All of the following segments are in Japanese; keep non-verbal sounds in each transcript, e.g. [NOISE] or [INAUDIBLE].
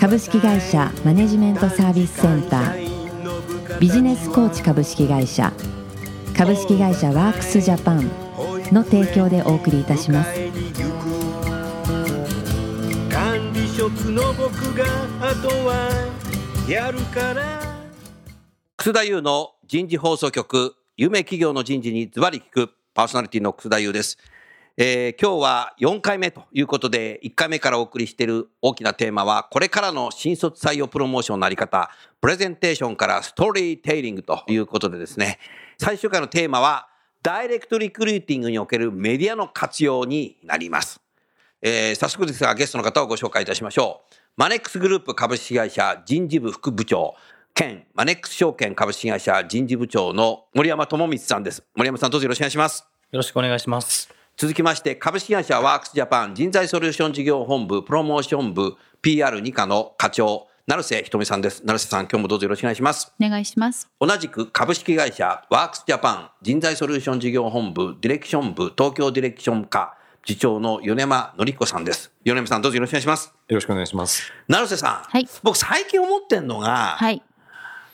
株式会社マネジメントサービスセンター。ビジネスコーチ株式会社。株式会社ワークスジャパンの提供でお送りいたします。管理職の僕があとはやるから。楠田優の人事放送局。有名企業の人事にズバリ聞くパーソナリティの楠田優です、えー今日は4回目ということで1回目からお送りしている大きなテーマはこれからの新卒採用プロモーションのあり方プレゼンテーションからストーリーテイリングということでですね最終回のテーマはダイレクトリクルーティングにおけるメディアの活用になりますえー早速ですがゲストの方をご紹介いたしましょう。マネックスグループ株式会社人事部副部長兼マネックス証券株式会社人事部長の森山智光さんです。森山さんどうぞよろしくお願いします。よろしくお願いします。続きまして株式会社ワークスジャパン人材ソリューション事業本部プロモーション部 PR2 課の課長成瀬ひとみさんです。成瀬さん今日もどうぞよろしくお願いします。お願いします同じく株式会社ワークスジャパン人材ソリューション事業本部ディレクション部東京ディレクション課次長の米山紀彦さんです。米山さんどうぞよろしくお願いします。よろしくお願いします。成瀬さん、はい僕最近思ってんのが、はい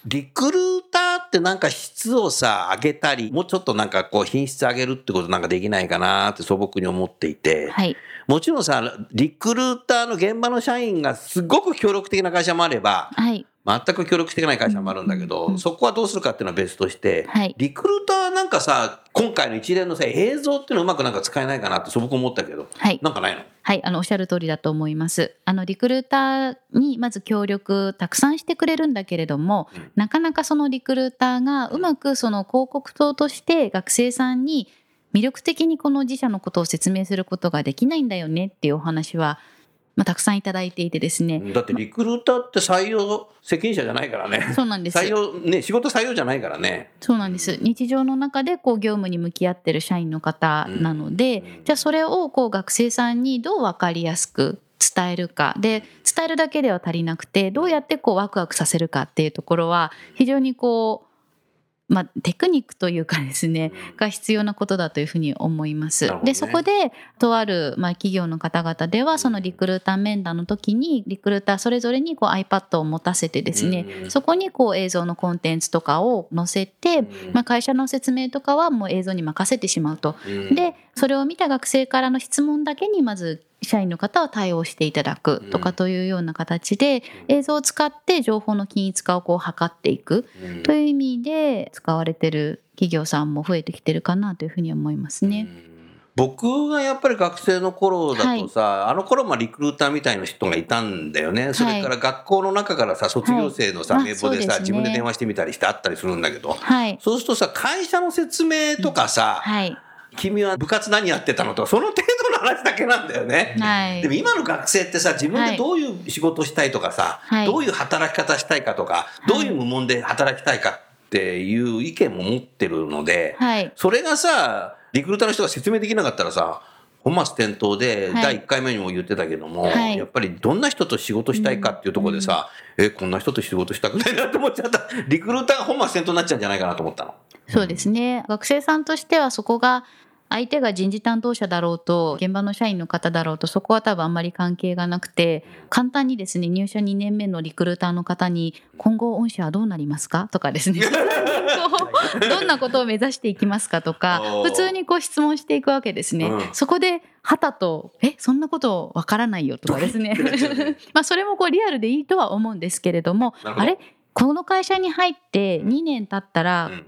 リクルーターってなんか質をさ上げたりもうちょっとなんかこう品質上げるってことなんかできないかなって素朴に思っていて、はい。もちろんさリクルーターの現場の社員がすごく協力的な会社もあればはい全く協力してない会社もあるんだけど、そこはどうするかっていうのは別として、はい。リクルーターなんかさ今回の一連のさ映像っていうのをうまくなんか使えないかなって素朴思ったけど、はい。なんかないの？はい、あのおっしゃる通りだと思います。あのリクルーターにまず協力たくさんしてくれるんだけれども、うん。なかなかそのリクルーターがうまくその広告塔として学生さんに魅力的にこの自社のことを説明することができないんだよねっていうお話は、まあ、たくさんいただいていてですね。だってリクルーターって採用責任者じゃないからね。そうなんです採用、ね、仕事採用じゃないからね。そうなんです日常の中でこう業務に向き合ってる社員の方なので、うんじゃあそれをこう学生さんにどう分かりやすく伝えるかで伝えるだけでは足りなくてどうやってこうワクワクさせるかっていうところは非常にこうまあ、テクニックというかですねが必要なことだというふうに思います。ね。でそこでとある、まあ、企業の方々ではそのリクルーター面談の時にリクルーターそれぞれにこう iPad を持たせてですね、うん。そこにこう映像のコンテンツとかを載せて、まあ、会社の説明とかはもう映像に任せてしまうと。うん。でそれを見た学生からの質問だけにまず社員の方は対応していただくとかというような形で映像を使って情報の均一化をこう図っていくうん。という意味で使われてる企業さんも増えてきてるかなというふうに思いますね。僕がやっぱり学生の頃だとさ、あの頃もリクルーターみたいな人がいたんだよね。それから学校の中からさ、卒業生のさ、はい名簿でさ、ね。自分で電話してみたりしてあったりするんだけど、はい、そうするとさ、会社の説明とかさ、はい、君は部活何やってたのとか、その程話だけなんだよね。はい。でも今の学生ってさ自分でどういう仕事をしたいとかさ、はい。どういう働き方したいかとか、い。どういう無門で働きたいかっていう意見も持ってるので、はい、それがさリクルーターの人が説明できなかったらさ本末転倒で、はい。第1回目にも言ってたけども、はい。やっぱりどんな人と仕事したいかっていうところでさ、えこんな人と仕事したくないなって思っちゃった。リクルーターが本末転倒になっちゃうんじゃないかなと思ったの。そうですね。学生さんとしてはそこが相手が人事担当者だろうと現場の社員の方だろうとそこは多分あんまり関係がなくて簡単にですね入社2年目のリクルーターの方に「今後御社はどうなりますか?」とかですね。どんなことを目指していきますかとか普通にこう質問していくわけですね。うん。そこではたと「えそんなことわからないよ」とかですね。[LAUGHS] まあそれもこうリアルでいいとは思うんですけれどもあれ？この会社に入って2年経ったら、うん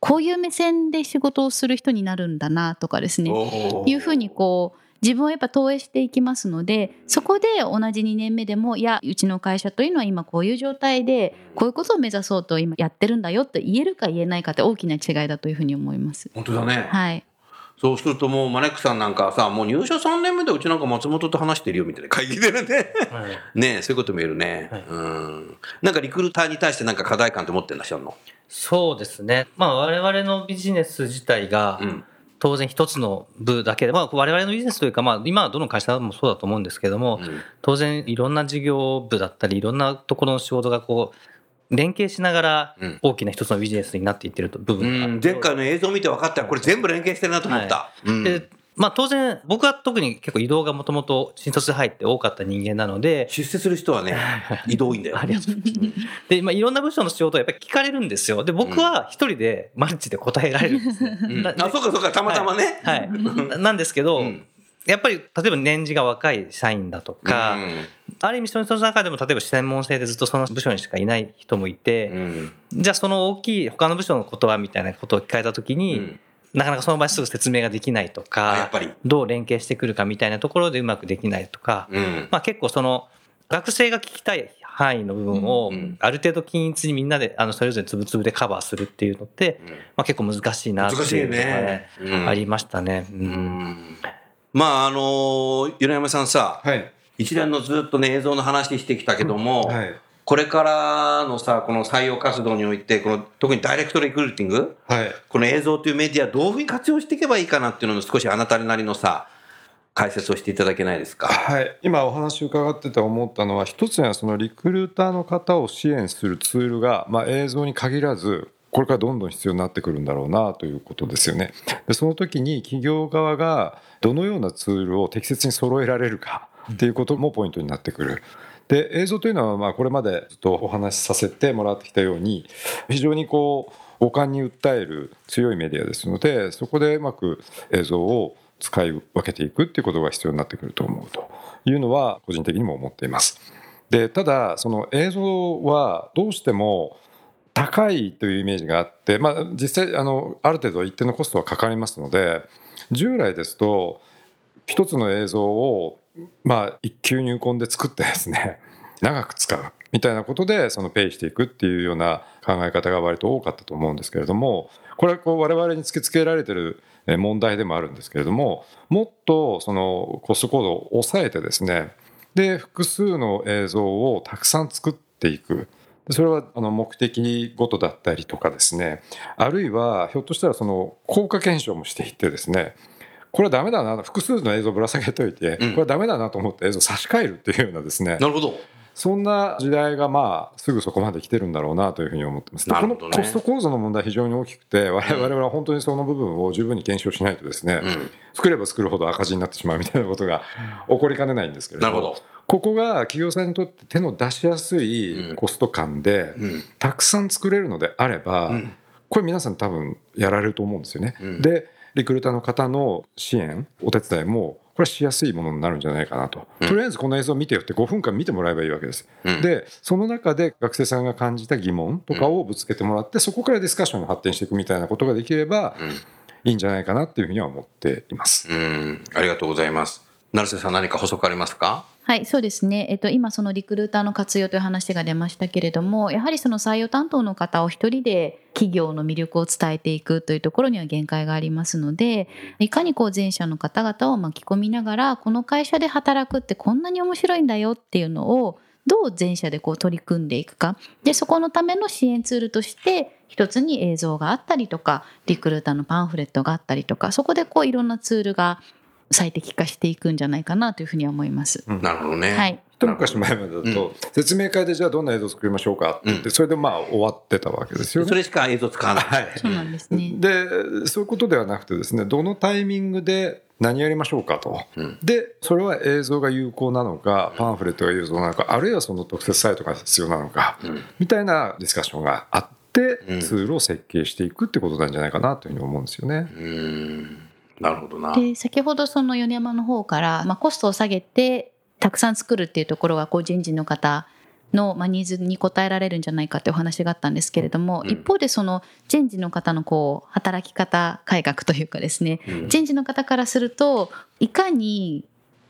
こういう目線で仕事をする人になるんだなとかですねいうふうにこう自分をやっぱ投影していきますのでそこで同じ2年目でもいやうちの会社というのは今こういう状態でこういうことを目指そうと今やってるんだよって言えるか言えないかって大きな違いだというふうに思います。本当だね。はい、そうするともうマネックさんなんかさもう入社3年目でうちなんか松本と話してるよみたいな会議でね。はい。ねえそういうことも言えるね、はい。うん。なんかリクルーターに対してなんか課題感って持ってんだしゃんの？そうですね。まあ我々のビジネス自体がうん。当然一つの部だけで、まあ我々のビジネスというか、まあ今はどの会社もそうだと思うんですけども、うん。当然いろんな事業部だったり、いろんなところの仕事がこう、連携しながらうん。大きな一つのビジネスになっていってると部う分が。あるん。前回の映像見て分かった。よこれ全部連携してるなと思った、うん。で、まあ当然僕は特に結構移動がもともと新卒で入って多かった人間なので、出世する人はね移動多いんだよ。ありがとうございます。で、まあ、いろんな部署の仕事をやっぱり聞かれるんですよ。で、僕は一人でマルチで答えられるんですね。うん。なあそうかそうか。たまたまね、はい。[LAUGHS] ななんですけど、うんやっぱり例えば年次が若い社員だとか、ある意味その人の中でも例えば専門性でずっとその部署にしかいない人もいて、うん。じゃあその大きい他の部署のことはみたいなことを聞かれた時に、うん。なかなかその場ですぐ説明ができないとかあやっぱり、どう連携してくるかみたいなところでうまくできないとか、うん。まあ結構その学生が聞きたい範囲の部分をうん。ある程度均一にみんなであのそれぞれつぶつぶでカバーするっていうのって、まあ、結構難しいなっていういのがね、うん。ありましたね。ううんんまああの米山さんさはい。一連のずっとね映像の話してきたけども、はい。これからのさこの採用活動においてこの特にダイレクトリクルーティングはい。この映像というメディアどういうふうに活用していけばいいかなっていうのを少しあなたなりのさ解説をしていただけないですか？はい、今お話伺ってて思ったのは一つにはそのリクルーターの方を支援するツールが、まあ、映像に限らずこれからどんどん必要になってくるんだろうなということですよね。でその時に企業側がどのようなツールを適切に揃えられるかっていうこともポイントになってくる。で映像というのはまあこれまでずっとお話しさせてもらってきたように非常にこう五感に訴える強いメディアですのでそこでうまく映像を使い分けていくっていうことが必要になってくると思うというのは個人的にも思っています。でただその映像はどうしても高いというイメージがあって、まあ、実際あのある程度一定のコストはかかりますので従来ですと一つの映像をまあ一級入魂で作ってですね [LAUGHS] 長く使うみたいなことでそのペイしていくっていうような考え方が割と多かったと思うんですけれどもこれはこう我々に突きつけられてる問題でもあるんですけれどももっとそのコストコードを抑えてですねで複数の映像をたくさん作っていく。それはあの目的ごとだったりとかですね。あるいはひょっとしたらその効果検証もしていってですね。これはダメだな複数の映像をぶら下げといて、うん。これはダメだなと思って映像を差し替えるっていうようなですね。なるほど。そんな時代がまあすぐそこまで来てるんだろうなというふうに思ってます。ね。このコスト構造の問題非常に大きくて我々は本当にその部分を十分に検証しないとですね、うん。作れば作るほど赤字になってしまうみたいなことが起こりかねないんですけれどもなるほど。ここが企業さんにとって手の出しやすいコスト感でうん。たくさん作れるのであれば、うん。これ皆さん多分やられると思うんですよね。うん。でリクルーターの方の支援お手伝いもこれはしやすいものになるんじゃないかなと、うんとりあえずこの映像を見てよって5分間見てもらえばいいわけです。うんでその中で学生さんが感じた疑問とかをぶつけてもらって、そこからディスカッションに発展していくみたいなことができればいいんじゃないかなっていうふうには思っています。うん、うん、ありがとうございます。成瀬さん何か補足ありますか？はい、そうですね。えっと、今そのリクルーターの活用という話が出ましたけれども、やはりその採用担当の方を一人で企業の魅力を伝えていくというところには限界がありますので、いかにこう前者の方々を巻き込みながら、この会社で働くってこんなに面白いんだよっていうのを、どう前者でこう取り組んでいくか。で、そこのための支援ツールとして、一つに映像があったりとか、リクルーターのパンフレットがあったりとか、そこでこういろんなツールが最適化していくんじゃないかなというふうには思います。なるほどね。はい。一昔前までだと、説明会でじゃあどんな映像を作りましょうかって言って、それでまあ終わってたわけですよね。それしか映像使わない。はいそうなんですね。でそういうことではなくてですねどのタイミングで何やりましょうかと、うんでそれは映像が有効なのかパンフレットが有効なのかあるいはその特設サイトが必要なのか、うんみたいなディスカッションがあって、うんツールを設計していくってことなんじゃないかなというふうに思うんですよね。うん、なるほどな。で先ほどその米山の方から、まあ、コストを下げてたくさん作るっていうところがこう人事の方の、まあ、ニーズに応えられるんじゃないかってお話があったんですけれども、うん。一方でその人事の方のこう働き方改革というかですねうん。人事の方からするといかに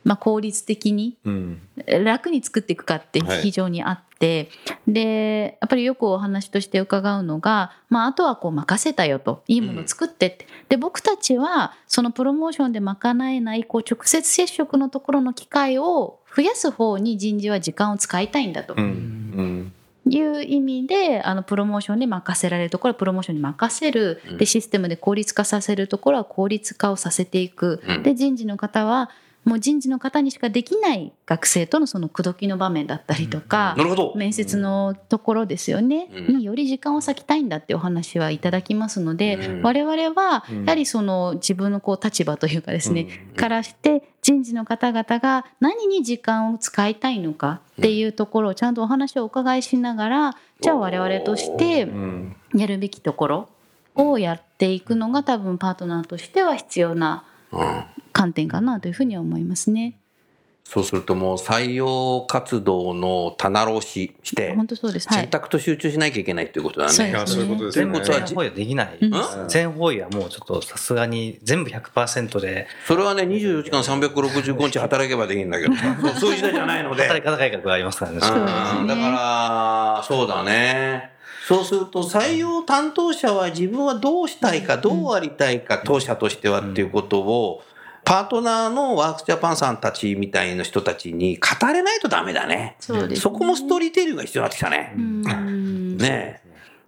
まあ効率的にうん。楽に作っていくかってはい。非常にあっってでやっぱりよくお話として伺うのが、まあ、あとはこう任せたよといいもの作ってって、で僕たちはそのプロモーションで賄えないこう直接接触のところの機会を増やす方に人事は時間を使いたいんだと。うんうん。いう意味であのプロモーションで任せられるところはプロモーションに任せる。うん。でシステムで効率化させるところは効率化をさせていく。うん。で人事の方はもう人事の方にしかできない学生とのその口説きの場面だったりとかなるほど。面接のところですよねうん。により時間を割きたいんだってお話はいただきますのでうん。我々はうん。やはりその自分のこう立場というかですねうん。からして人事の方々が何に時間を使いたいのかっていうところをちゃんとお話をお伺いしながらじゃあ我々としてうん。やるべきところをやっていくのが多分パートナーとしては必要なうん観点かなというふうには思いますね。そうするともう採用活動の棚卸しして、本当そうです。はい。選択と集中しなきゃいけないっていうことだね。そうですいやそういうこと全部とは全方位はできない。うん？全方位はもうちょっとさすがに全部100%でそれはね、24時間365日働けばできるんだけどさ、そ [LAUGHS] うそういう時代じゃないので。働き方改革がありますからね。だから、そうだね。そうすると採用担当者は自分はどうしたいか、どうありたいか、当社としてはっていうことを、パートナーのワークスジャパンさんたちみたいな人たちに語れないとダメだね。そうですね。そこもストーリーテリングが必要になってきたね。うん。ね。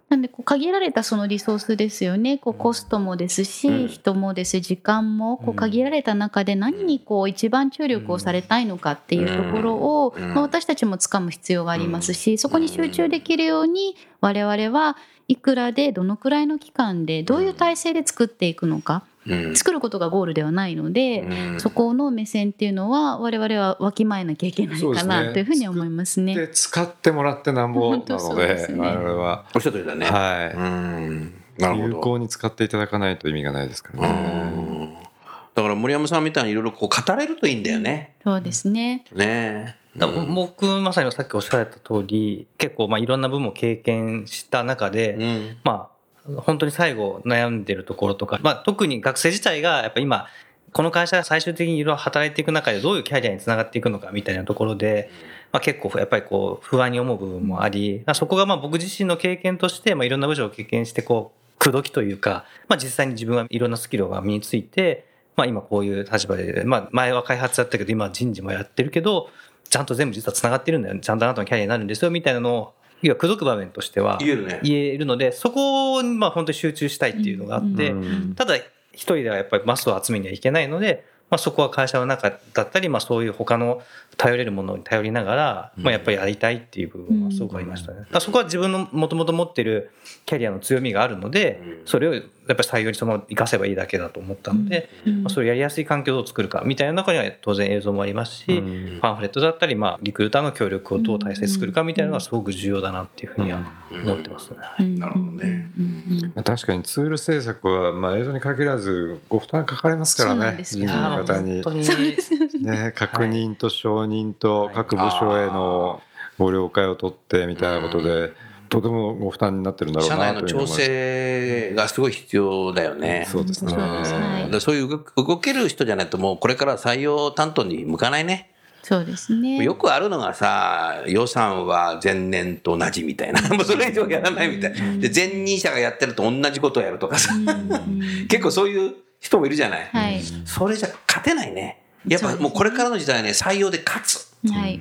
なんでこう限られたそのリソースですよね。こうコストもですし、うん。人もです時間もこう限られた中で何にこう一番注力をされたいのかっていうところを、うん。まあ、私たちもつかむ必要がありますしそこに集中できるように我々はいくらでどのくらいの期間でどういう体制で作っていくのか。うん作ることがゴールではないので、うんそこの目線っていうのは我々はわきまえなきゃいけないかなというふうに思いますね。で使ってもらってなんぼな本当そのうですねで我々は、おっしゃる通りだね。はいうん。なるほど。有効に使っていただかないと意味がないですからうね。んだから森山さんみたいにいろいろこう語れるといいんだよね。そうですね。ね僕まさにさっきおっしゃられた通り結構まあいろんな部分を経験した中で、うん。まあ本当に最後悩んでるところとか、まあ、特に学生自体がやっぱ今この会社が最終的にいろいろ働いていく中でどういうキャリアにつながっていくのかみたいなところで、まあ、結構やっぱりこう不安に思う部分もありそこがまあ僕自身の経験としてまあいろんな部署を経験してこう口説きというか、まあ、実際に自分はいろんなスキルが身について、まあ、今こういう立場で、まあ、前は開発だったけど今は人事もやってるけどちゃんと全部実はつながってるんだよちゃんとあなたのキャリアになるんですよみたいなのを要は口説く場面としては言えるね。言えるのでそこにまあ本当に集中したいっていうのがあって、うん。ただ一人ではやっぱりマスを集めにはいけないので、まあ、そこは会社の中だったり、まあ、そういう他の頼れるものに頼りながら、まあ、やっぱりやりたいっていう部分はすごくありましたね。そこは自分のもともと持ってるキャリアの強みがあるのでうん。それをやっぱり採用にその活かせばいいだけだと思ったので、うん。まあ、それをやりやすい環境を作るかみたいな中には当然映像もありますし、うん。パンフレットだったり、まあ、リクルーターの協力をどう体制作るかみたいなのがすごく重要だなっていうふうには思ってますね。うん。なるほどね。確かにツール制作は、まあ、映像に限らずご負担かかりますからね。ですよ。人事の方に。ね、[LAUGHS] 確認と承認と各部署へのご了解を取ってみたいなことで、とてもご負担になってるんだろう社な内の調整がすごい必要だよね。そうですね。そうですはいうんでそういう動ける人じゃないともうこれから採用担当に向かないね。そうですね。よくあるのがさ、予算は前年と同じみたいな。もうそれ以上やらないみたい。で、前任者がやってると同じことをやるとかさ。うんうん [LAUGHS] 結構そういう人もいるじゃない。はい。それじゃ勝てないね。やっぱもうこれからの時代はね、採用で勝つ。はい。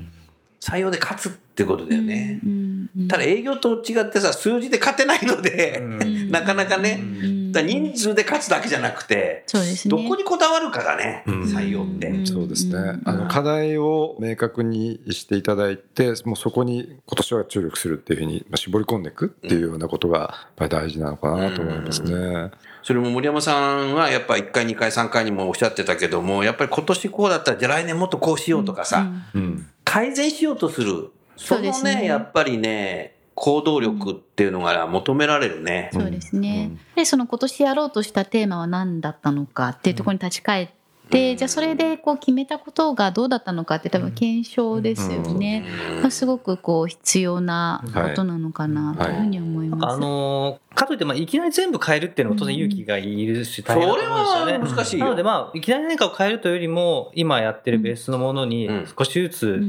採用で勝つってことだよね。うんうんただ営業と違ってさ、数字で勝てないので、うんなかなかね、うんだ人数で勝つだけじゃなくて、そうですね。どこにこだわるかがね、うん採用って。うんそうですね。うんあの課題を明確にしていただいて、もうそこに今年は注力するっていうふうにまあ絞り込んでいくっていうようなことがやっぱり大事なのかなと思いますね。それも森山さんはやっぱ1回、2回、3回にもおっしゃってたけども、やっぱり今年こうだったら、じゃあ来年もっとこうしようとかさ、うん。改善しようとする。そのね、そうですねやっぱりね、行動力っていうのが求められるね。そうですね。うんで、その今年やろうとしたテーマは何だったのかっていうところに立ち返って、うんじゃあそれでこう決めたことがどうだったのかって多分検証ですよね。まあすごくこう必要なことなのかなというふうに思います。あのかといって、まあ、いきなり全部変えるっていうのも当然勇気がいるし、大変だと思うんですよね。それは難しいよ。なので、まあ、いきなり何かを変えるというよりも、今やってるベースのものにうん少しずつ、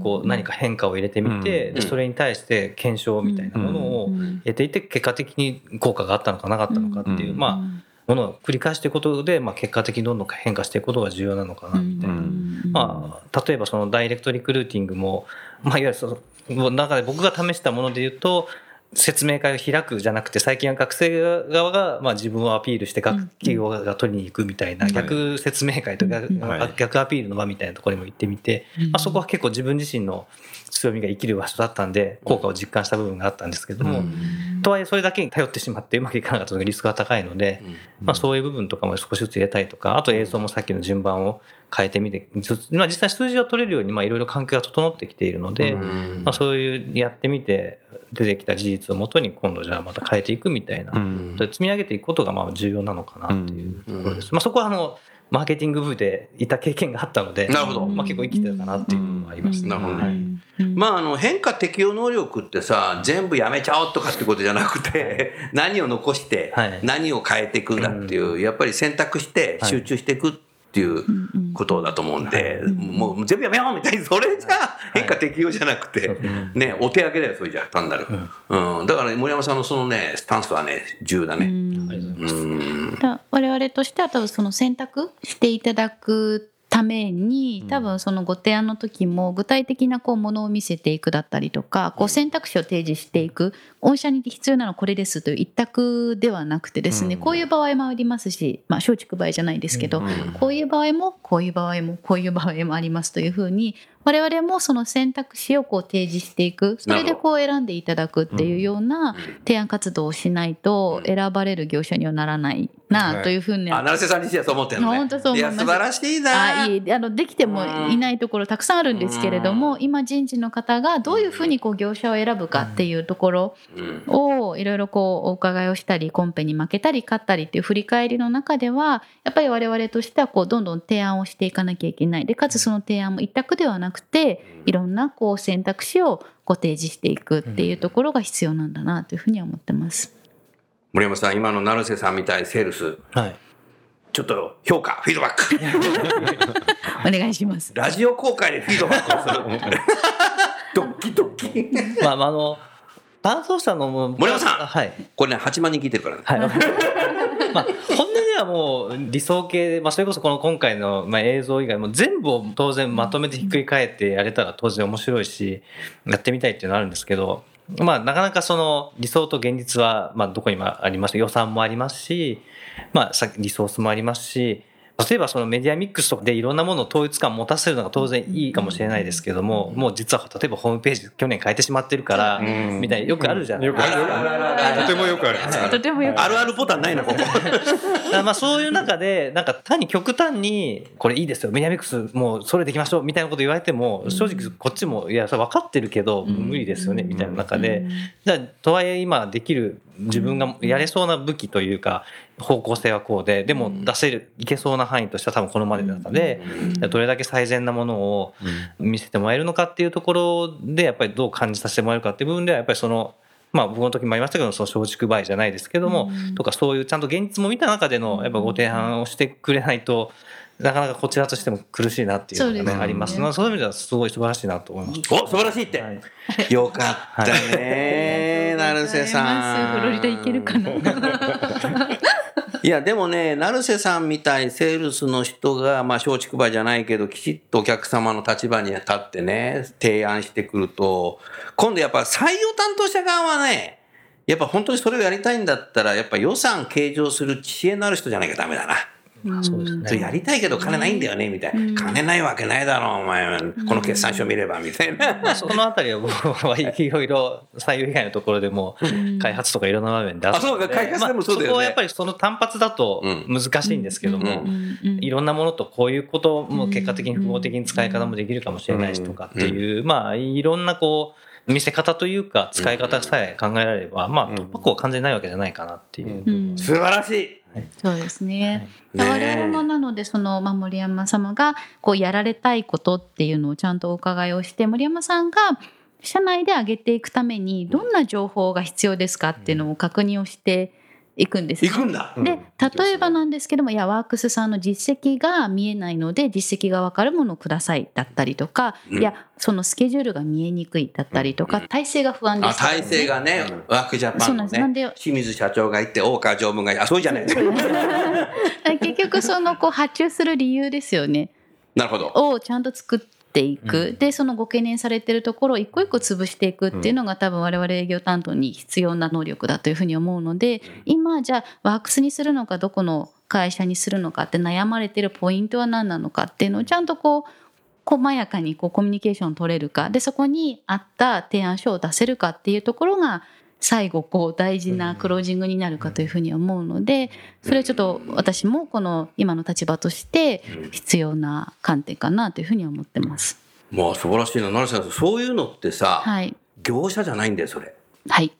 こう、何か変化を入れてみて、うん。でそれに対して検証みたいなものを入れていて、結果的に効果があったのかなかったのかっていう、うん。まあ、ものを繰り返していくことで、まあ、結果的にどんどん変化していくことが重要なのかな、みたいな。まあ、例えばそのダイレクトリクルーティングも、まあ、いわゆるその中で僕が試したもので言うと、説明会を開くじゃなくて、最近は学生側がまあ自分をアピールして各企業が取りに行くみたいな逆説明会とか逆アピールの場みたいなところにも行ってみて、まあ、そこは結構自分自身の強みが生きる場所だったんで、効果を実感した部分があったんですけども、とはいえそれだけに頼ってしまってうまくいかなかったのがリスクが高いので、まあ、そういう部分とかも少しずつ入れたいとか、あと映像もさっきの順番を変えてみて、ずまあ、実際数字を取れるようにまあいろいろ環境が整ってきているので、まあ、そういうやってみて出てきた事実をもとに今度じゃあまた変えていくみたいな、積み上げていくことがまあ重要なのかなっていうところです。まあ、そこはあのマーケティング部でいた経験があったので、なるほど。まあ、結構生きてたかなっていうのもありますね。なるほどね。はい。まあ、あの変化適応能力ってさ全部やめちゃおうとかってことじゃなくて [LAUGHS] 何を残してはい。何を変えていくんだっていう、やっぱり選択して集中していくっていうことだと思うんで、もう全部やめようみたいに [LAUGHS] それじゃ変化適応じゃなくて、ね、お手上げだよそれじゃ単なる、うん。だから、ね、森山さんのそのねスタンスはね重要だね。うございますうん。だ我々としては多分その選択していただくために多分そのご提案の時も具体的なこうものを見せていくだったりとかこう選択肢を提示していく御社に必要なのはこれですという一択ではなくてですね、うん。こういう場合もありますし、まあ、松竹梅じゃないですけど、うん。こういう場合もこういう場合もこういう場合もありますというふうに我々もその選択肢をこう提示していくそれでこう選んでいただくっていうような提案活動をしないと選ばれる業者にはならないなとい。うふうにはあ成瀬さん自身はそう思ってるのね。本当そう思います。や素晴らしいな。あいい。あのできてもいないところたくさんあるんですけれども、今人事の方がどういうふうにこう業者を選ぶかっていうところうん。をいろいろこうお伺いをしたりコンペに負けたり勝ったりっていう振り返りの中ではやっぱり我々としてはこうどんどん提案をしていかなきゃいけない。でかつその提案も一択ではなくていろんなこう選択肢をご提示していくっていうところが必要なんだなというふうには思ってます。森山さん、今の成瀬さんみたいセールス、はいちょっと評価、フィードバック。[LAUGHS] お願いします。ラジオ公開でフィードバックをする。[LAUGHS] ドッキドッキ。まあ、まああの、担当者の森山さんはい。これね、8万人聞いてるからね。はい。[LAUGHS] まあ、本はもう理想系、まあ、それこそこの今回の、まあ、映像以外も全部を当然まとめてひっくり返ってやれたら当然面白いし、やってみたいっていうのはあるんですけど、まあ、なかなかその理想と現実は、まあ、どこにもあります。予算もありますし、まあ、リソースもありますし、例えばそのメディアミックスとかでいろんなものを統一感を持たせるのが当然いいかもしれないですけども、もう実は例えばホームページ去年変えてしまってるから、うんみたいなよくあるじゃないよくあるよくあるとてもよくありますとてもよくあるあるボタンないな、ここ。まあそういう中で、なんか単に極端に、これいいですよ、メディアミックスもうそれできましょうみたいなこと言われても、正直こっちも、いや、それ分かってるけど、無理ですよね、みたいな中で、じゃあ、とはいえ今できる自分がやれそうな武器というか、方向性はこうで、でも出せる、いけそうな範囲としては多分このまでの中で、どれだけ最善なものを見せてもらえるのかっていうところで、やっぱりどう感じさせてもらえるかっていう部分では、やっぱりその、まあ僕の時もありましたけど、その松竹梅じゃないですけども、とかそういうちゃんと現実も見た中でのやっぱご提案をしてくれないと、なかなかこちらとしても苦しいなっていうのがあります。まあそういう意味ではすごい素晴らしいなと思います。お、素晴らしいって。はいよかったね、成瀬さん。フロリダ行けるかな？いや、でもね、成瀬さんみたいセールスの人が、まあ、松竹梅じゃないけど、きちっとお客様の立場に立ってね、提案してくると、今度やっぱ採用担当者側はね、やっぱ本当にそれをやりたいんだったら、やっぱ予算計上する知恵のある人じゃなきゃダメだな。そうですねやりたいけど金ないんだよね、みたいな。金ないわけないだろう、お前。この決算書見れば、みたいな。まあそのあたりは僕は [LAUGHS] いろいろ採用以外のところでも開発とかいろんな場面であそうか開発でもそうだよねまあそこはやっぱりその単発だと難しいんですけども、いろんなものとこういうことも結果的に複合的に使い方もできるかもしれないしとかっていう、まあいろんなこう見せ方というか使い方さえ考えられれば、まあ突破口は完全にないわけじゃないかなっていう。うん素晴らしい。そうですね。ね我々もなのでその、まあ、森山様がこうやられたいことっていうのをちゃんとお伺いをして森山さんが社内で上げていくためにどんな情報が必要ですかっていうのを確認をしていくんです、ね。行くんだ。うん。で例えばなんですけども、いやワークスさんの実績が見えないので実績が分かるものをくださいだったりとか、うん。いやそのスケジュールが見えにくいだったりとか、体制が不安であ、すね。体制がね、ワークジャパンのそうなんで清水社長がいて、大川常務がいて、あ、そうじゃない。[LAUGHS] 結局そのこう発注する理由ですよね。なるほど。をちゃんと作っていく、でそのご懸念されてるところを一個一個潰していくっていうのが多分我々営業担当に必要な能力だというふうに思うので今じゃあワークスにするのかどこの会社にするのかって悩まれてるポイントは何なのかっていうのをちゃんとこう細やかにこうコミュニケーションを取れるか。でそこに合った提案書を出せるかっていうところが最後こう大事なクロージングになるかというふうに思うのでそれはちょっと私もこの今の立場として必要な観点かなというふうには思ってます。もう素晴らしいな。成瀬さん、そういうのってさ、はい、業者じゃないんだよ、それ。はい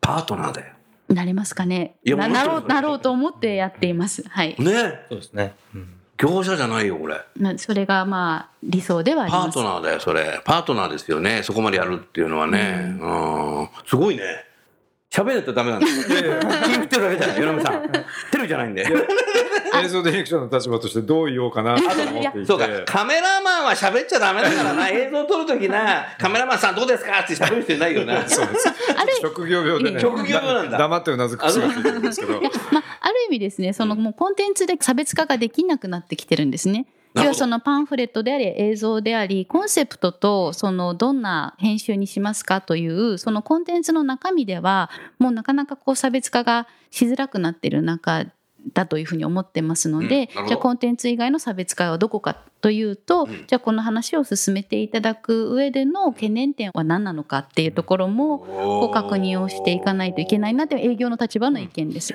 パートナーだよ。なれますかねいやなろんなろうなろうと思ってやっています。はい、ねそうですね。うん業者じゃないよ、これ。まそれがまあ理想ではありパーます。トナーだよ、それ。パートナーですよね。そこまでやるっていうのはね。うん。すごいね。喋るとダメなんだよ。気振ってるだけじゃない、ヨナムさん。[LAUGHS] テレビじゃないんで。映像ディレクションの立場としてどう言おうかなと思っていてそうか、カメラマンは喋っちゃダメだからな。[LAUGHS] 映像撮るときな、カメラマンさんどうですかって喋る人いないよな。[LAUGHS] そうです職業病でね職業病なんだ黙ってうなずく癖がついてるんですけどあ、ある意味ですねそのもうコンテンツで差別化ができなくなってきてるんですね。要はそのパンフレットであり映像でありコンセプトとそのどんな編集にしますかというそのコンテンツの中身ではもうなかなかこう差別化がしづらくなっている中だというふうに思ってますので、うんじゃあコンテンツ以外の差別化はどこかというと、ん。じゃあこの話を進めていただく上での懸念点は何なのかっていうところもこう確認をしていかないといけないなという営業の立場の意見です。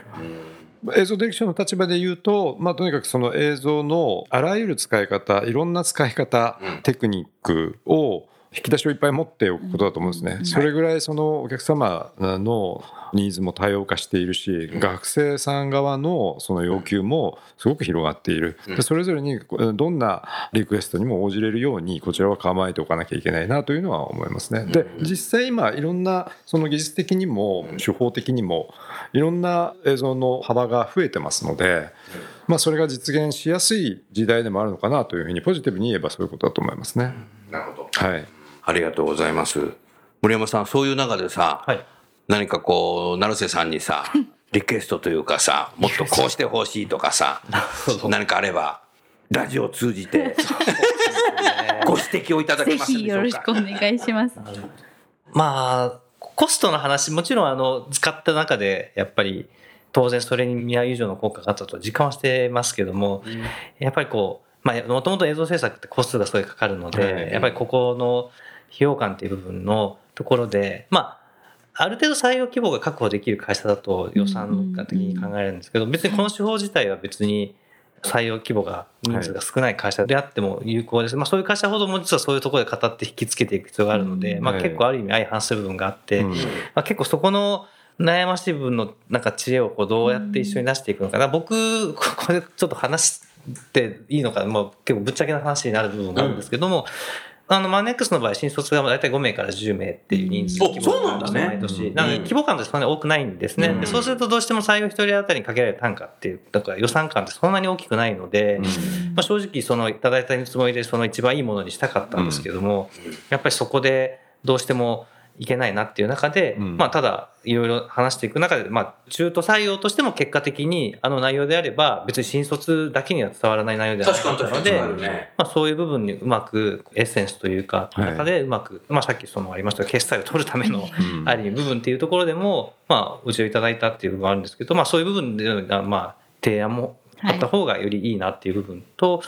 映像ディレクションの立場で言うと、まあ、とにかくその映像のあらゆる使い方いろんな使い方、うん。テクニックを引き出しをいっぱい持っておくことだと思うんですね。それぐらいそのお客様のニーズも多様化しているし、学生さん側のその要求もすごく広がっている。でそれぞれにどんなリクエストにも応じれるようにこちらは構えておかなきゃいけないなというのは思いますね。で実際今いろんなその技術的にも手法的にもいろんな映像の幅が増えてますので、まあ、それが実現しやすい時代でもあるのかなというふうにポジティブに言えばそういうことだと思いますね。なるほど。はいありがとうございます。森山さん、そういう中でさ、はい。何かこう、成瀬さんにさ、[LAUGHS] リクエストというかさ、もっとこうしてほしいとかさ、何かあれば、ラジオを通じて、[LAUGHS] ご指摘をいただけぜますでひよろししょうか。くお願いします。まあ、コストの話、もちろんあの、使った中で、やっぱり、当然それに見合う以上の効果があったと実感はしてますけども、やっぱりこう、まあ、もともと映像制作ってコストがすごいかかるので、はいやっぱりここの費用感っていう部分のところで、まあ、ある程度採用規模が確保できる会社だと予算的に考えるんですけど、別にこの手法自体は別に採用規模が人数が少ない会社であっても有効です。まあそういう会社ほども実はそういうところで語って引きつけていく必要があるので、うんまあはい結構ある意味相反する部分があって、うんまあ結構そこの悩ましい部分のなんか知恵をこうどうやって一緒に出していくのかな。僕、これちょっと話していいのか、まあ結構ぶっちゃけな話になる部分があるんですけども、あの、マネックスの場合、新卒が大体5名から10名っていう人数うん。おそうなんだね毎年。うん。なので、規模感としてそんなに多くないんですね。うん。でそうするとどうしても採用一人当たりにかけられる単価っていう、だから予算感ってそんなに大きくないので、まあ、正直そのいただいたつもりでその一番いいものにしたかったんですけども、やっぱりそこでどうしてもいけないなっていう中で、うん。まあただいろいろ話していく中で、まあ中途採用としても結果的にあの内容であれば別に新卒だけには伝わらない内容ではなかったので、ね。まあ、そういう部分にうまくエッセンスというか、はい。中でうまく、まあ、さっきそのありましたが決済を取るためのうん。ある部分っていうところでも、まあ、うちをいただいたっていう部分はあるんですけど、まあ、そういう部分での、まあ、提案もあった方がよりいいなっていう部分と、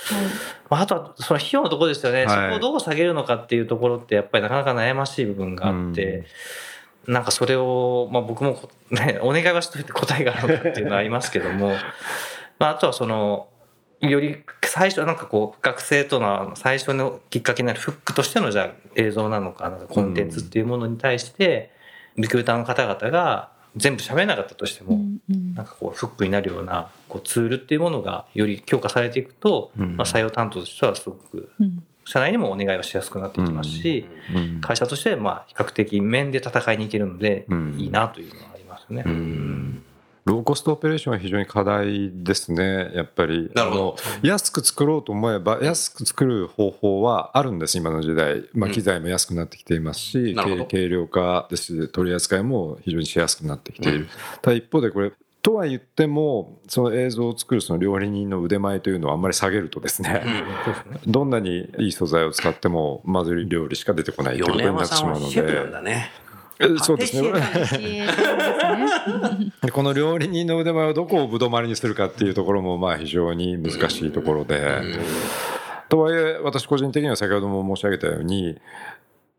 まあ、あとはその費用のところですよね、はい。そこをどう下げるのかっていうところってやっぱりなかなか悩ましい部分があって、なんかそれを、まあ、僕もこ、ね、[LAUGHS] お願いはしといて答えがあるのかっていうのはありますけども、[LAUGHS] まあ、あとはそのより最初なんかこう学生との最初のきっかけになるフックとしてのじゃあ映像なのかなんかコンテンツっていうものに対してリクルーターの方々が全部喋れなかったとしても、なんかこうフックになるようなこうツールっていうものがより強化されていくと、うん。まあ、採用担当としてはすごく社内にもお願いはしやすくなってきますし、うん。会社としてまあ比較的面で戦いにいけるのでうん。いいなというのはありますね。うんローコストオペレーションは非常に課題ですね、やっぱり。なるほど安く作ろうと思えば、安く作る方法はあるんです、今の時代。まあ、うん機材も安くなってきていますし、なるほど軽軽量化ですし、取り扱いも非常にしやすくなってきている。ただ一方でこれ、とは言っても、その映像を作るその料理人の腕前というのをあんまり下げるとですね、どんなにいい素材を使っても、まずい料理しか出てこないということになってしまうので。そうですね。この料理人の腕前をどこをぶどまりにするかっていうところもまあ非常に難しいところで、とはいえ私個人的には先ほども申し上げたように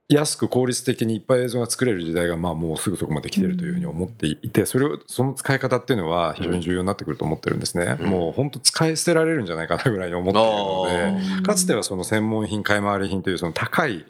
安く効率的にいっぱい映像が作れる時代がまあもうすぐそこまで来てるというふうに思っていてそれをその使い方っていうのは非常に重要になってくると思ってるんですね、うん。もう本当使い捨てられるんじゃないかなぐらいに思っているのあでかつてはその専門品買い回り品というその高い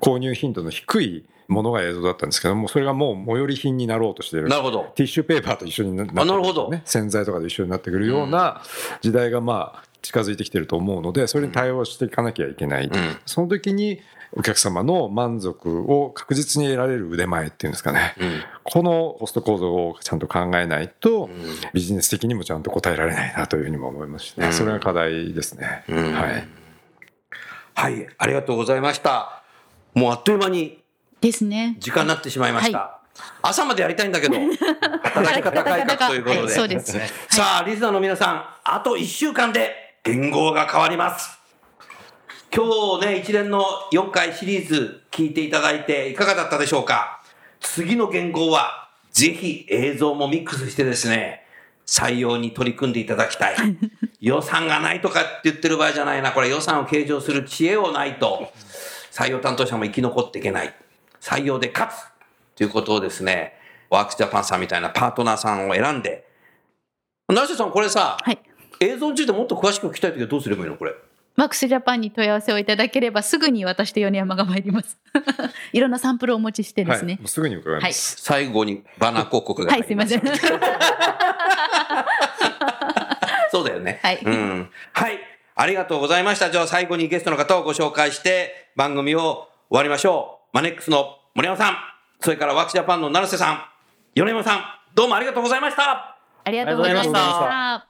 購入頻度の低いものが映像だったんですけどもそれがもう最寄り品になろうとしている。なるほど。ティッシュペーパーと一緒になってくるあなるほど。ね、洗剤とかと一緒になってくるような時代がまあ近づいてきてると思うのでそれに対応していかなきゃいけない、ん。その時にお客様の満足を確実に得られる腕前っていうんですかね、うんこのコスト構造をちゃんと考えないと、んビジネス的にもちゃんと答えられないなというふうにも思いますしね、うんそれが課題ですね、うんはいはい、ありがとうございました。もうあっという間にですね。時間になってしまいました。朝までやりたいんだけど、[LAUGHS] 働き方改革ということで。はいそうです。はいさあ、リスナーの皆さん、あと1週間で言語が変わります。今日ね、一連の4回シリーズ聞いていただいていかがだったでしょうか？次の言語は、ぜひ映像もミックスしてですね、採用に取り組んでいただきたい。予算がないとかって言ってる場合じゃないな。これ予算を計上する知恵をないと、採用担当者も生き残っていけない。採用で勝つということをですね、ワークスジャパンさんみたいなパートナーさんを選んで、成瀬さんこれさ、はい。映像についてもっと詳しく聞きたいときはどうすればいいの？これ。マックスジャパンに問い合わせをいただければすぐに私と米山が参ります。[LAUGHS] いろんなサンプルをお持ちしてですねはい、。すぐに伺います、最後にバナー広告がはい、入りますすいません。[LAUGHS] そうだよね。はいうん。はい。ありがとうございました。じゃあ最後にゲストの方をご紹介して番組を終わりましょう。マネックスの森山さん、それからワークスジャパンの成瀬さん、米山さん、どうもありがとうございました。ありがとうございました。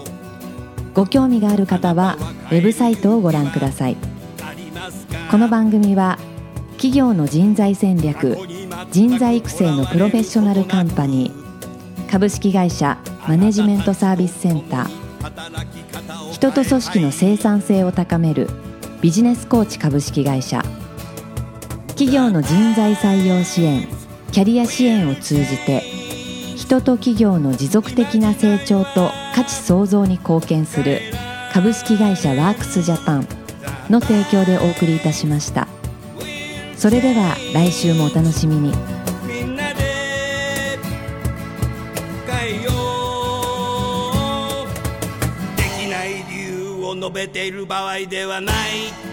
ご興味がある方はウェブサイトをご覧ください。この番組は企業の人材戦略人材育成のプロフェッショナルカンパニー株式会社マネジメントサービスセンター人と組織の生産性を高めるビジネスコーチ株式会社企業の人材採用支援キャリア支援を通じて人と企業の持続的な成長と価値創造に貢献する株式会社ワークスジャパンの提供でお送りいたしました。それでは来週もお楽しみに。みんなで変えよう。できない理由を述べている場合ではない。